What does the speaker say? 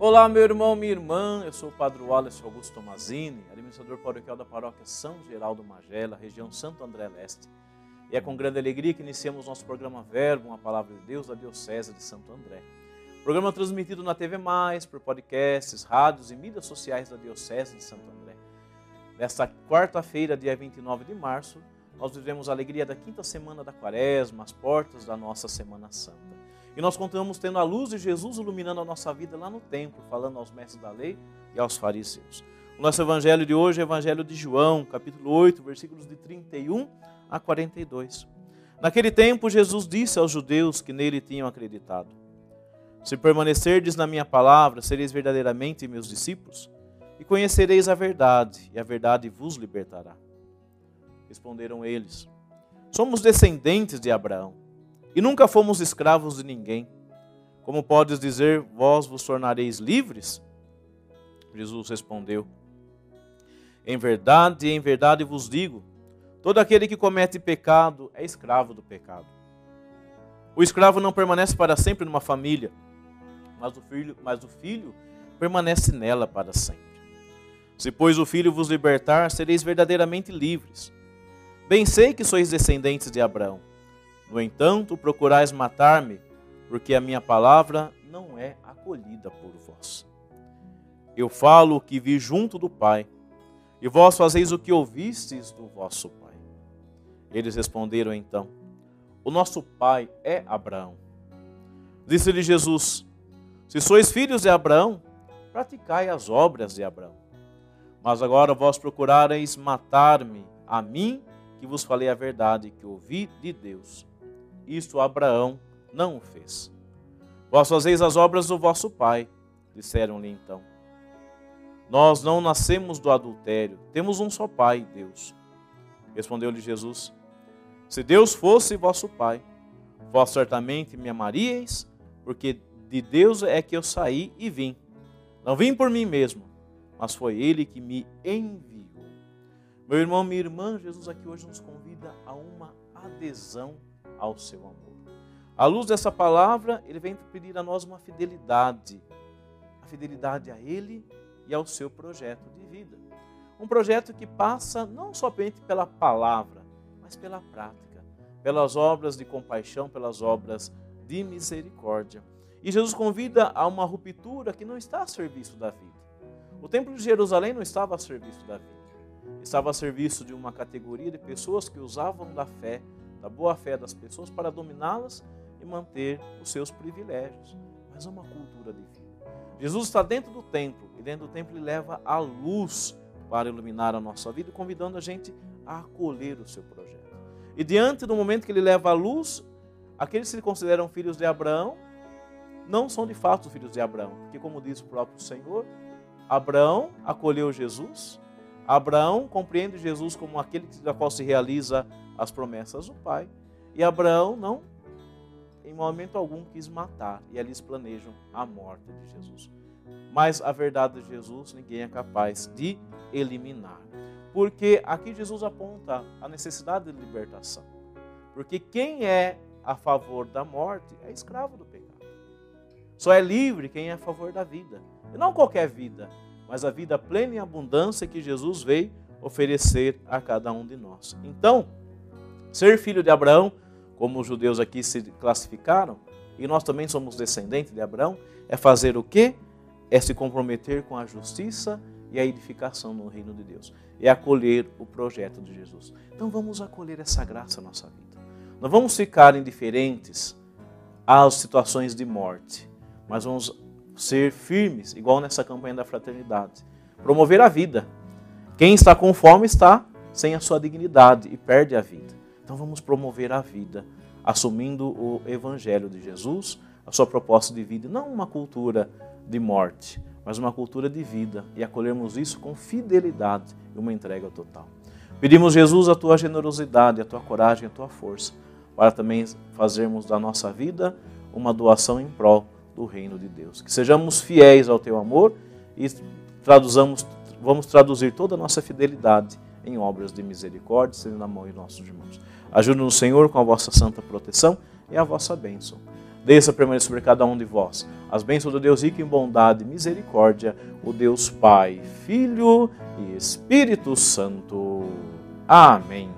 Olá, meu irmão, minha irmã. Eu sou o Padre Wallace Augusto Tomazini, administrador paroquial da paróquia São Geraldo Magela, região Santo André Leste. E é com grande alegria que iniciamos nosso programa Verbo, uma palavra de Deus da Diocese de Santo André. Programa transmitido na TV Mais, por podcasts, rádios e mídias sociais da Diocese de Santo André. Nesta quarta-feira, dia 29 de março, nós vivemos a alegria da quinta semana da quaresma, as portas da nossa Semana Santa. E nós continuamos tendo a luz de Jesus iluminando a nossa vida lá no templo, falando aos mestres da lei e aos fariseus. O nosso evangelho de hoje é o evangelho de João, capítulo 8, versículos de 31 a 42. Naquele tempo, Jesus disse aos judeus que nele tinham acreditado: Se permanecerdes na minha palavra, sereis verdadeiramente meus discípulos, e conhecereis a verdade, e a verdade vos libertará. Responderam eles: Somos descendentes de Abraão e nunca fomos escravos de ninguém. Como podes dizer, vós vos tornareis livres? Jesus respondeu: Em verdade, em verdade vos digo: todo aquele que comete pecado é escravo do pecado. O escravo não permanece para sempre numa família, mas o filho, mas o filho permanece nela para sempre. Se, pois, o filho vos libertar, sereis verdadeiramente livres. Bem sei que sois descendentes de Abraão. No entanto, procurais matar-me, porque a minha palavra não é acolhida por vós. Eu falo o que vi junto do Pai, e vós fazeis o que ouvistes do vosso Pai. Eles responderam então: O nosso pai é Abraão. Disse-lhe Jesus: Se sois filhos de Abraão, praticai as obras de Abraão. Mas agora vós procurareis matar-me, a mim, que vos falei a verdade, que ouvi de Deus. Isto Abraão não o fez. Vós fazeis as obras do vosso pai, disseram-lhe então. Nós não nascemos do adultério, temos um só pai, Deus. Respondeu-lhe Jesus: Se Deus fosse vosso pai, vós certamente me amaríeis, porque de Deus é que eu saí e vim. Não vim por mim mesmo, mas foi Ele que me enviou. Meu irmão, minha irmã, Jesus aqui hoje nos convida a uma adesão ao seu amor. À luz dessa palavra, ele vem pedir a nós uma fidelidade, a fidelidade a ele e ao seu projeto de vida. Um projeto que passa não somente pela palavra, mas pela prática, pelas obras de compaixão, pelas obras de misericórdia. E Jesus convida a uma ruptura que não está a serviço da vida. O Templo de Jerusalém não estava a serviço da vida, estava a serviço de uma categoria de pessoas que usavam da fé da boa fé das pessoas para dominá-las e manter os seus privilégios. Mas é uma cultura de vida. Jesus está dentro do templo e dentro do templo ele leva a luz para iluminar a nossa vida, convidando a gente a acolher o seu projeto. E diante do momento que ele leva a luz, aqueles que se consideram filhos de Abraão não são de fato filhos de Abraão, porque como diz o próprio Senhor, Abraão acolheu Jesus, Abraão compreende Jesus como aquele da qual se realiza as promessas do Pai. E Abraão não, em momento algum, quis matar. E eles planejam a morte de Jesus. Mas a verdade de Jesus ninguém é capaz de eliminar. Porque aqui Jesus aponta a necessidade de libertação. Porque quem é a favor da morte é escravo do pecado. Só é livre quem é a favor da vida. E não qualquer vida, mas a vida plena e abundância que Jesus veio oferecer a cada um de nós. Então, Ser filho de Abraão, como os judeus aqui se classificaram, e nós também somos descendentes de Abraão, é fazer o quê? É se comprometer com a justiça e a edificação no reino de Deus. É acolher o projeto de Jesus. Então vamos acolher essa graça na nossa vida. Não vamos ficar indiferentes às situações de morte, mas vamos ser firmes, igual nessa campanha da fraternidade. Promover a vida. Quem está com fome está sem a sua dignidade e perde a vida. Então vamos promover a vida, assumindo o Evangelho de Jesus, a sua proposta de vida, não uma cultura de morte, mas uma cultura de vida, e acolhermos isso com fidelidade e uma entrega total. Pedimos, Jesus, a tua generosidade, a tua coragem, a tua força, para também fazermos da nossa vida uma doação em prol do reino de Deus. Que sejamos fiéis ao teu amor e traduzamos, vamos traduzir toda a nossa fidelidade em obras de misericórdia, sendo na mão de nossos irmãos. Ajude-nos, Senhor, com a vossa santa proteção e a vossa bênção. Desça permaneça sobre cada um de vós. As bênçãos do Deus rico em bondade e misericórdia, o Deus Pai, Filho e Espírito Santo. Amém.